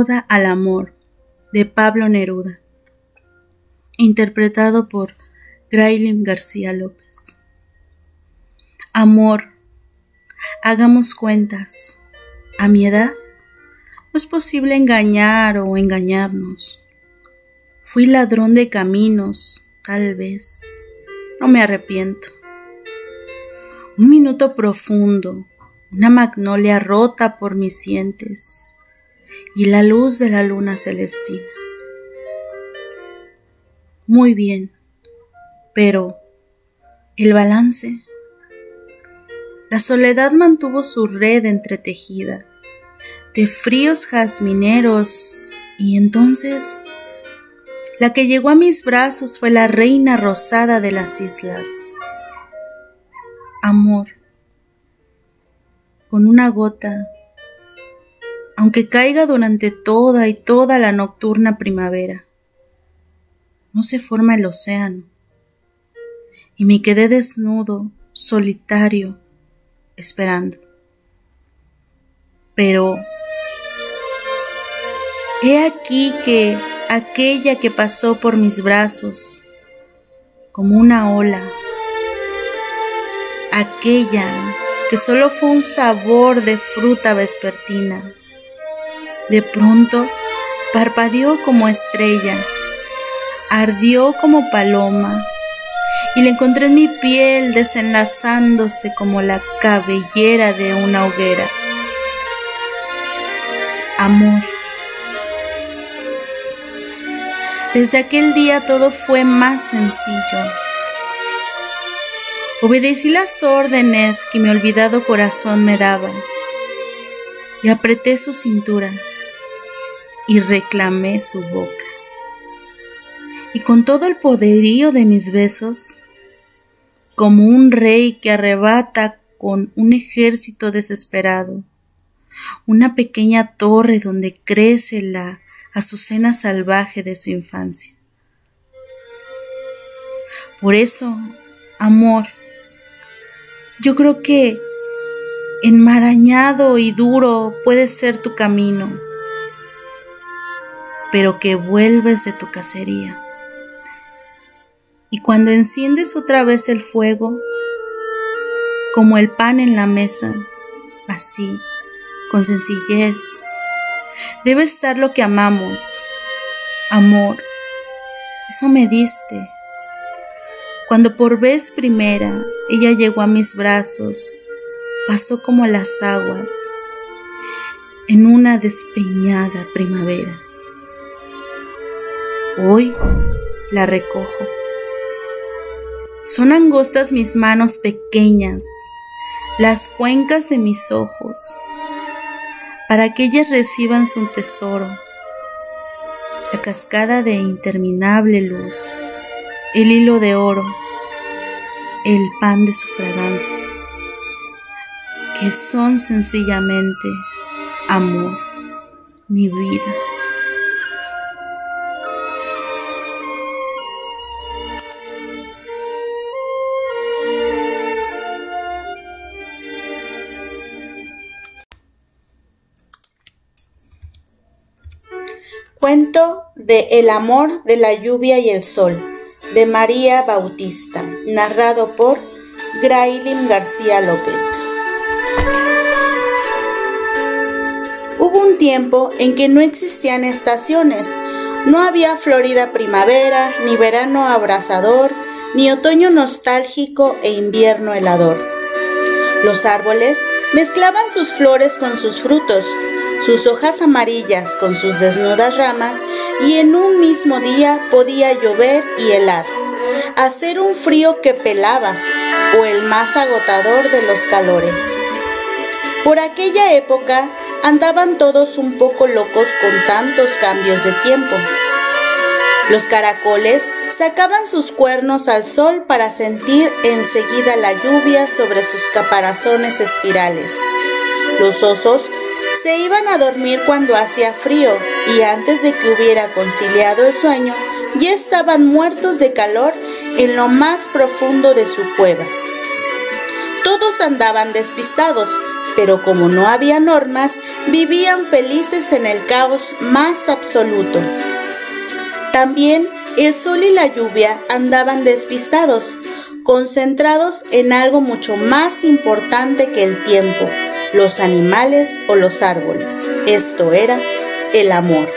Oda al Amor de Pablo Neruda, interpretado por Graylin García López. Amor, hagamos cuentas. A mi edad no es posible engañar o engañarnos. Fui ladrón de caminos, tal vez. No me arrepiento. Un minuto profundo, una magnolia rota por mis sientes y la luz de la luna celestina. Muy bien, pero el balance. La soledad mantuvo su red entretejida de fríos jazmineros y entonces la que llegó a mis brazos fue la reina rosada de las islas. Amor, con una gota, aunque caiga durante toda y toda la nocturna primavera. No se forma el océano, y me quedé desnudo, solitario, esperando. Pero he aquí que aquella que pasó por mis brazos como una ola, aquella que solo fue un sabor de fruta vespertina. De pronto parpadeó como estrella, ardió como paloma, y la encontré en mi piel desenlazándose como la cabellera de una hoguera. Amor. Desde aquel día todo fue más sencillo. Obedecí las órdenes que mi olvidado corazón me daba y apreté su cintura y reclamé su boca. Y con todo el poderío de mis besos, como un rey que arrebata con un ejército desesperado, una pequeña torre donde crece la azucena salvaje de su infancia. Por eso, amor, yo creo que enmarañado y duro puede ser tu camino, pero que vuelves de tu cacería. Y cuando enciendes otra vez el fuego, como el pan en la mesa, así, con sencillez, debe estar lo que amamos. Amor, eso me diste cuando por vez primera ella llegó a mis brazos, pasó como las aguas en una despeñada primavera. Hoy la recojo. Son angostas mis manos pequeñas, las cuencas de mis ojos, para que ellas reciban su tesoro, la cascada de interminable luz el hilo de oro, el pan de su fragancia, que son sencillamente amor, mi vida. Cuento de El amor de la lluvia y el sol de María Bautista, narrado por Graylin García López. Hubo un tiempo en que no existían estaciones, no había florida primavera, ni verano abrasador, ni otoño nostálgico e invierno helador. Los árboles mezclaban sus flores con sus frutos, sus hojas amarillas con sus desnudas ramas y en un mismo día podía llover y helar, hacer un frío que pelaba o el más agotador de los calores. Por aquella época andaban todos un poco locos con tantos cambios de tiempo. Los caracoles sacaban sus cuernos al sol para sentir enseguida la lluvia sobre sus caparazones espirales. Los osos se iban a dormir cuando hacía frío y antes de que hubiera conciliado el sueño, ya estaban muertos de calor en lo más profundo de su cueva. Todos andaban despistados, pero como no había normas, vivían felices en el caos más absoluto. También el sol y la lluvia andaban despistados, concentrados en algo mucho más importante que el tiempo, los animales o los árboles. Esto era el amor.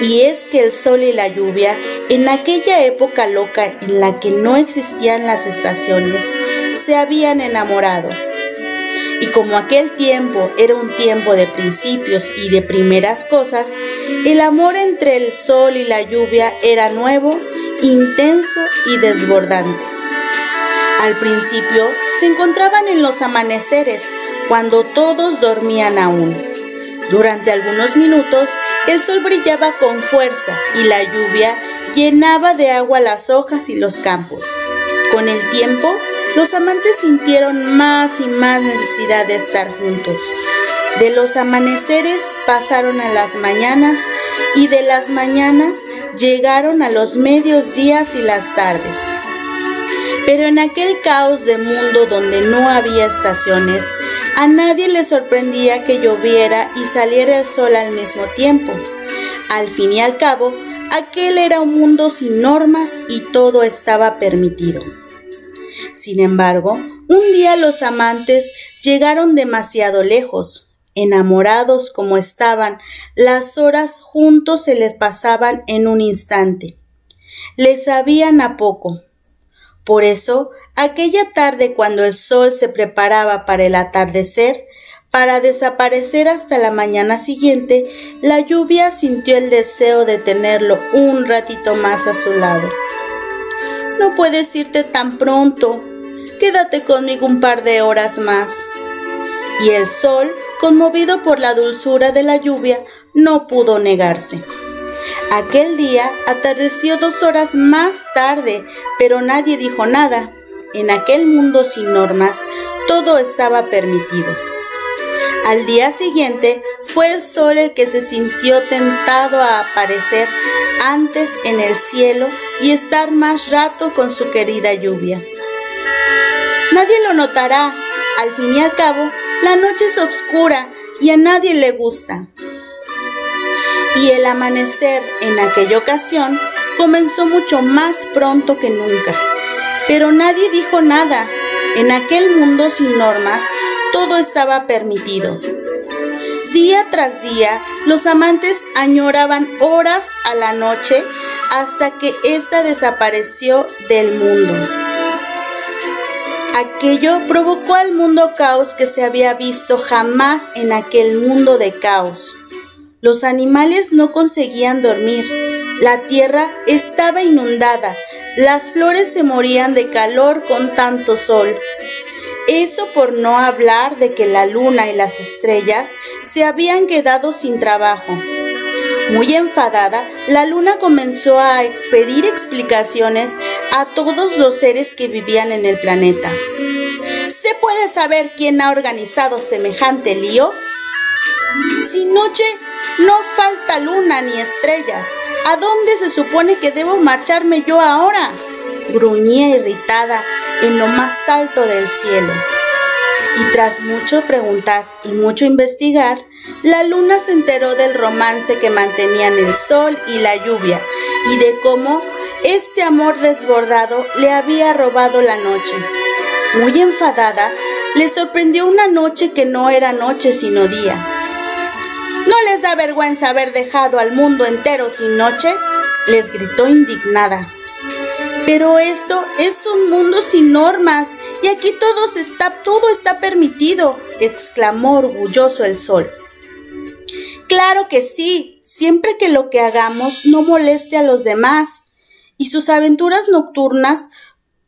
Y es que el sol y la lluvia, en aquella época loca en la que no existían las estaciones, se habían enamorado. Y como aquel tiempo era un tiempo de principios y de primeras cosas, el amor entre el sol y la lluvia era nuevo, intenso y desbordante. Al principio se encontraban en los amaneceres, cuando todos dormían aún. Durante algunos minutos el sol brillaba con fuerza y la lluvia llenaba de agua las hojas y los campos. Con el tiempo, los amantes sintieron más y más necesidad de estar juntos. De los amaneceres pasaron a las mañanas y de las mañanas llegaron a los medios días y las tardes. Pero en aquel caos de mundo donde no había estaciones, a nadie le sorprendía que lloviera y saliera el sol al mismo tiempo. Al fin y al cabo, aquel era un mundo sin normas y todo estaba permitido. Sin embargo, un día los amantes llegaron demasiado lejos. Enamorados como estaban, las horas juntos se les pasaban en un instante. Les sabían a poco. Por eso Aquella tarde cuando el sol se preparaba para el atardecer, para desaparecer hasta la mañana siguiente, la lluvia sintió el deseo de tenerlo un ratito más a su lado. No puedes irte tan pronto. Quédate conmigo un par de horas más. Y el sol, conmovido por la dulzura de la lluvia, no pudo negarse. Aquel día atardeció dos horas más tarde, pero nadie dijo nada. En aquel mundo sin normas, todo estaba permitido. Al día siguiente fue el sol el que se sintió tentado a aparecer antes en el cielo y estar más rato con su querida lluvia. Nadie lo notará. Al fin y al cabo, la noche es oscura y a nadie le gusta. Y el amanecer en aquella ocasión comenzó mucho más pronto que nunca. Pero nadie dijo nada. En aquel mundo sin normas, todo estaba permitido. Día tras día, los amantes añoraban horas a la noche hasta que ésta desapareció del mundo. Aquello provocó al mundo caos que se había visto jamás en aquel mundo de caos. Los animales no conseguían dormir. La tierra estaba inundada, las flores se morían de calor con tanto sol. Eso por no hablar de que la luna y las estrellas se habían quedado sin trabajo. Muy enfadada, la luna comenzó a pedir explicaciones a todos los seres que vivían en el planeta. ¿Se puede saber quién ha organizado semejante lío? Sin noche no falta luna ni estrellas. ¿A dónde se supone que debo marcharme yo ahora? Gruñía irritada en lo más alto del cielo. Y tras mucho preguntar y mucho investigar, la luna se enteró del romance que mantenían el sol y la lluvia y de cómo este amor desbordado le había robado la noche. Muy enfadada, le sorprendió una noche que no era noche sino día ¿No les da vergüenza haber dejado al mundo entero sin noche? les gritó indignada. Pero esto es un mundo sin normas y aquí todo está, todo está permitido, exclamó orgulloso el sol. Claro que sí, siempre que lo que hagamos no moleste a los demás. Y sus aventuras nocturnas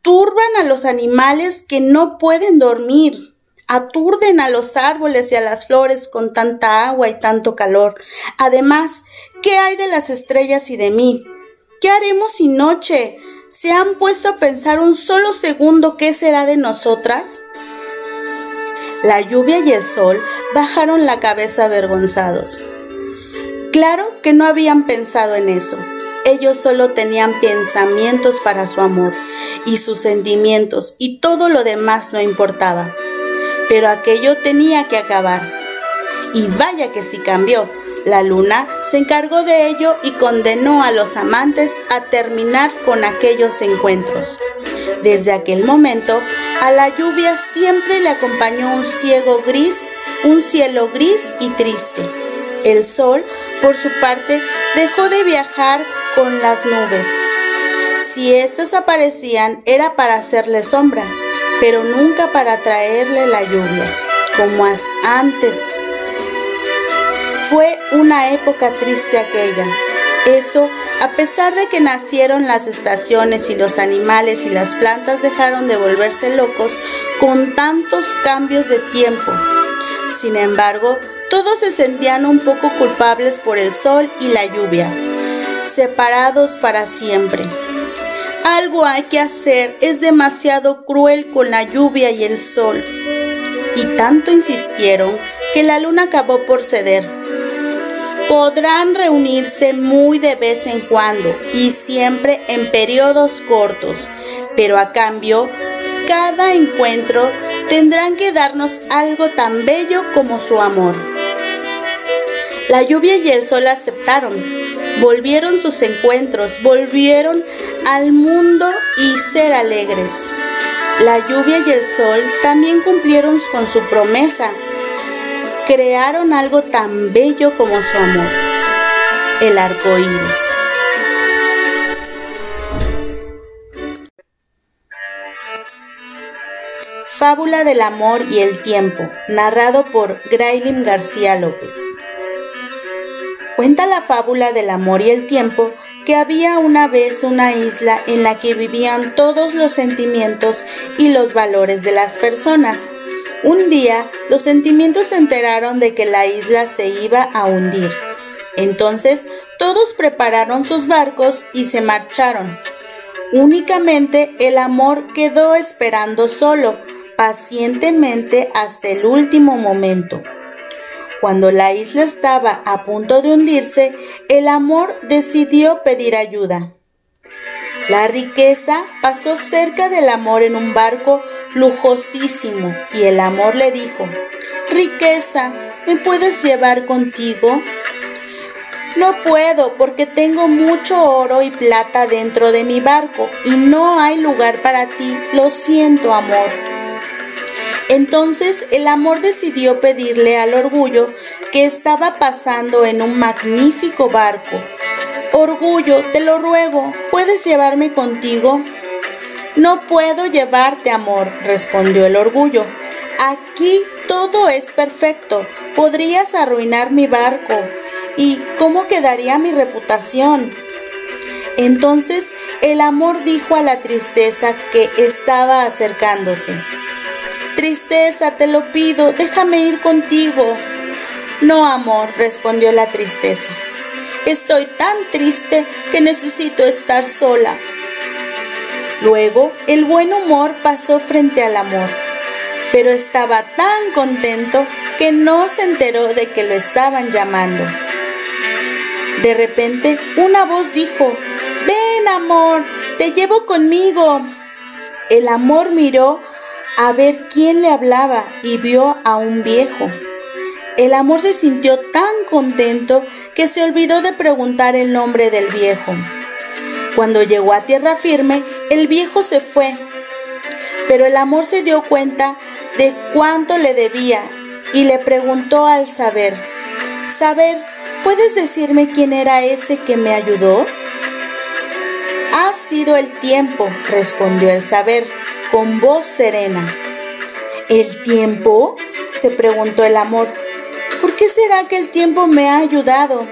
turban a los animales que no pueden dormir aturden a los árboles y a las flores con tanta agua y tanto calor. Además, ¿qué hay de las estrellas y de mí? ¿Qué haremos sin noche? ¿Se han puesto a pensar un solo segundo qué será de nosotras? La lluvia y el sol bajaron la cabeza avergonzados. Claro que no habían pensado en eso. Ellos solo tenían pensamientos para su amor y sus sentimientos y todo lo demás no importaba. Pero aquello tenía que acabar. Y vaya que sí cambió. La luna se encargó de ello y condenó a los amantes a terminar con aquellos encuentros. Desde aquel momento, a la lluvia siempre le acompañó un ciego gris, un cielo gris y triste. El sol, por su parte, dejó de viajar con las nubes. Si éstas aparecían era para hacerle sombra, pero nunca para traerle la lluvia, como antes fue una época triste aquella. Eso, a pesar de que nacieron las estaciones y los animales y las plantas dejaron de volverse locos con tantos cambios de tiempo. Sin embargo, todos se sentían un poco culpables por el sol y la lluvia, separados para siempre. Algo hay que hacer, es demasiado cruel con la lluvia y el sol. Y tanto insistieron que la luna acabó por ceder podrán reunirse muy de vez en cuando y siempre en periodos cortos, pero a cambio, cada encuentro tendrán que darnos algo tan bello como su amor. La lluvia y el sol aceptaron, volvieron sus encuentros, volvieron al mundo y ser alegres. La lluvia y el sol también cumplieron con su promesa crearon algo tan bello como su amor, el arco iris. Fábula del amor y el tiempo, narrado por Graylin García López. Cuenta la fábula del amor y el tiempo que había una vez una isla en la que vivían todos los sentimientos y los valores de las personas. Un día, los sentimientos se enteraron de que la isla se iba a hundir. Entonces, todos prepararon sus barcos y se marcharon. Únicamente el amor quedó esperando solo, pacientemente hasta el último momento. Cuando la isla estaba a punto de hundirse, el amor decidió pedir ayuda. La riqueza pasó cerca del amor en un barco lujosísimo y el amor le dijo, Riqueza, ¿me puedes llevar contigo? No puedo porque tengo mucho oro y plata dentro de mi barco y no hay lugar para ti. Lo siento, amor. Entonces el amor decidió pedirle al orgullo que estaba pasando en un magnífico barco. Orgullo, te lo ruego, ¿puedes llevarme contigo? No puedo llevarte, amor, respondió el orgullo. Aquí todo es perfecto. Podrías arruinar mi barco. ¿Y cómo quedaría mi reputación? Entonces el amor dijo a la tristeza que estaba acercándose. Tristeza, te lo pido, déjame ir contigo. No, amor, respondió la tristeza. Estoy tan triste que necesito estar sola. Luego, el buen humor pasó frente al amor, pero estaba tan contento que no se enteró de que lo estaban llamando. De repente, una voz dijo, Ven, amor, te llevo conmigo. El amor miró a ver quién le hablaba y vio a un viejo. El amor se sintió tan contento que se olvidó de preguntar el nombre del viejo. Cuando llegó a tierra firme, el viejo se fue, pero el amor se dio cuenta de cuánto le debía y le preguntó al saber, Saber, ¿puedes decirme quién era ese que me ayudó? Ha sido el tiempo, respondió el saber, con voz serena. ¿El tiempo? se preguntó el amor. ¿Por qué será que el tiempo me ha ayudado?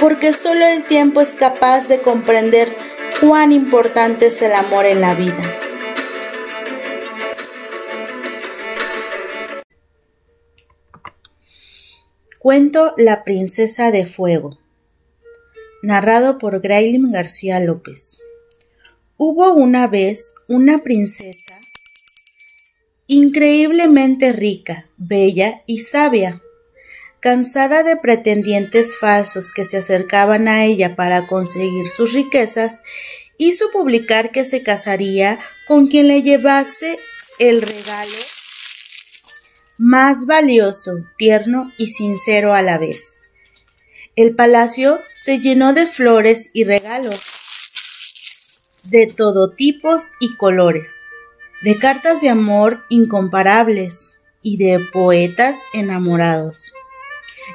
porque solo el tiempo es capaz de comprender cuán importante es el amor en la vida. Cuento La princesa de fuego, narrado por Graylin García López. Hubo una vez una princesa increíblemente rica, bella y sabia cansada de pretendientes falsos que se acercaban a ella para conseguir sus riquezas, hizo publicar que se casaría con quien le llevase el regalo más valioso, tierno y sincero a la vez. El palacio se llenó de flores y regalos de todo tipos y colores, de cartas de amor incomparables y de poetas enamorados.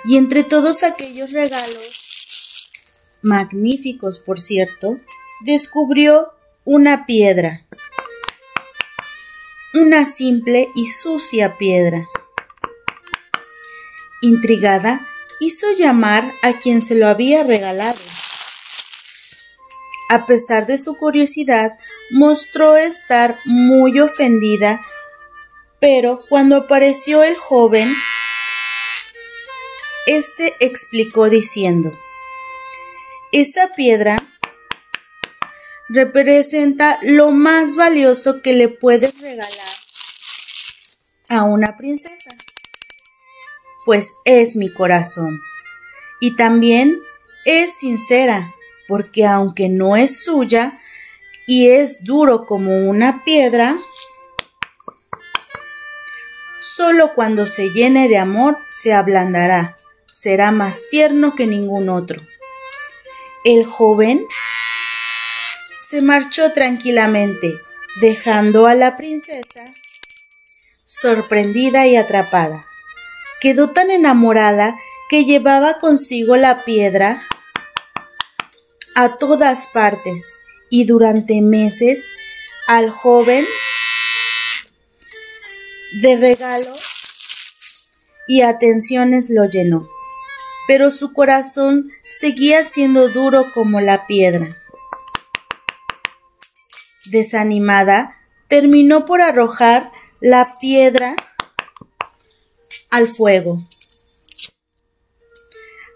Y entre todos aquellos regalos, magníficos por cierto, descubrió una piedra, una simple y sucia piedra. Intrigada, hizo llamar a quien se lo había regalado. A pesar de su curiosidad, mostró estar muy ofendida, pero cuando apareció el joven, éste explicó diciendo, Esa piedra representa lo más valioso que le puedes regalar a una princesa pues es mi corazón. Y también es sincera, porque aunque no es suya y es duro como una piedra, solo cuando se llene de amor se ablandará, será más tierno que ningún otro. El joven se marchó tranquilamente, dejando a la princesa sorprendida y atrapada quedó tan enamorada que llevaba consigo la piedra a todas partes y durante meses al joven de regalos y atenciones lo llenó. Pero su corazón seguía siendo duro como la piedra. Desanimada, terminó por arrojar la piedra al fuego.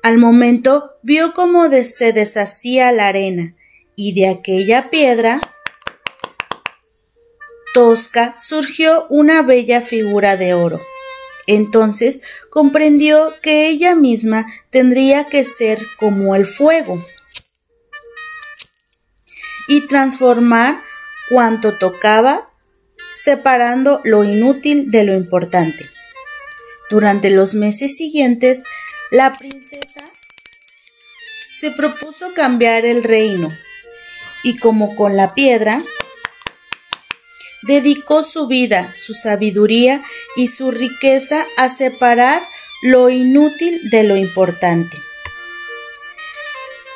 Al momento vio cómo se deshacía la arena y de aquella piedra tosca surgió una bella figura de oro. Entonces comprendió que ella misma tendría que ser como el fuego y transformar cuanto tocaba, separando lo inútil de lo importante. Durante los meses siguientes, la princesa se propuso cambiar el reino y como con la piedra, dedicó su vida, su sabiduría y su riqueza a separar lo inútil de lo importante.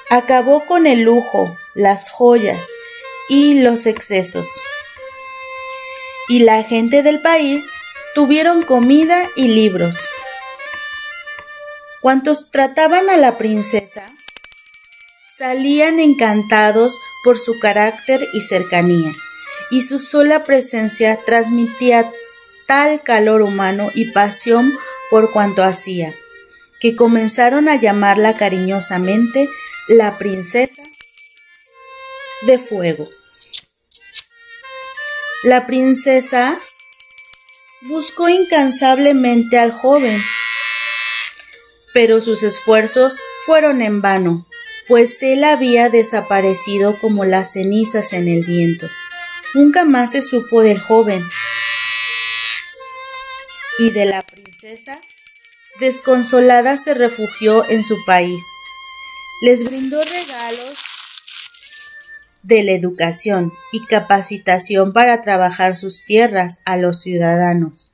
Acabó con el lujo, las joyas y los excesos. Y la gente del país tuvieron comida y libros. Cuantos trataban a la princesa salían encantados por su carácter y cercanía, y su sola presencia transmitía tal calor humano y pasión por cuanto hacía, que comenzaron a llamarla cariñosamente la princesa de fuego. La princesa buscó incansablemente al joven, pero sus esfuerzos fueron en vano, pues él había desaparecido como las cenizas en el viento. Nunca más se supo del joven y de la princesa. Desconsolada se refugió en su país. Les brindó regalos de la educación y capacitación para trabajar sus tierras a los ciudadanos.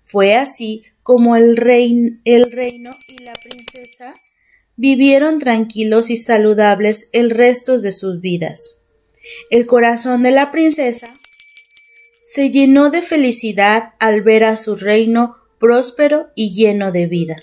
Fue así como el, el reino y la princesa vivieron tranquilos y saludables el resto de sus vidas. El corazón de la princesa se llenó de felicidad al ver a su reino próspero y lleno de vida.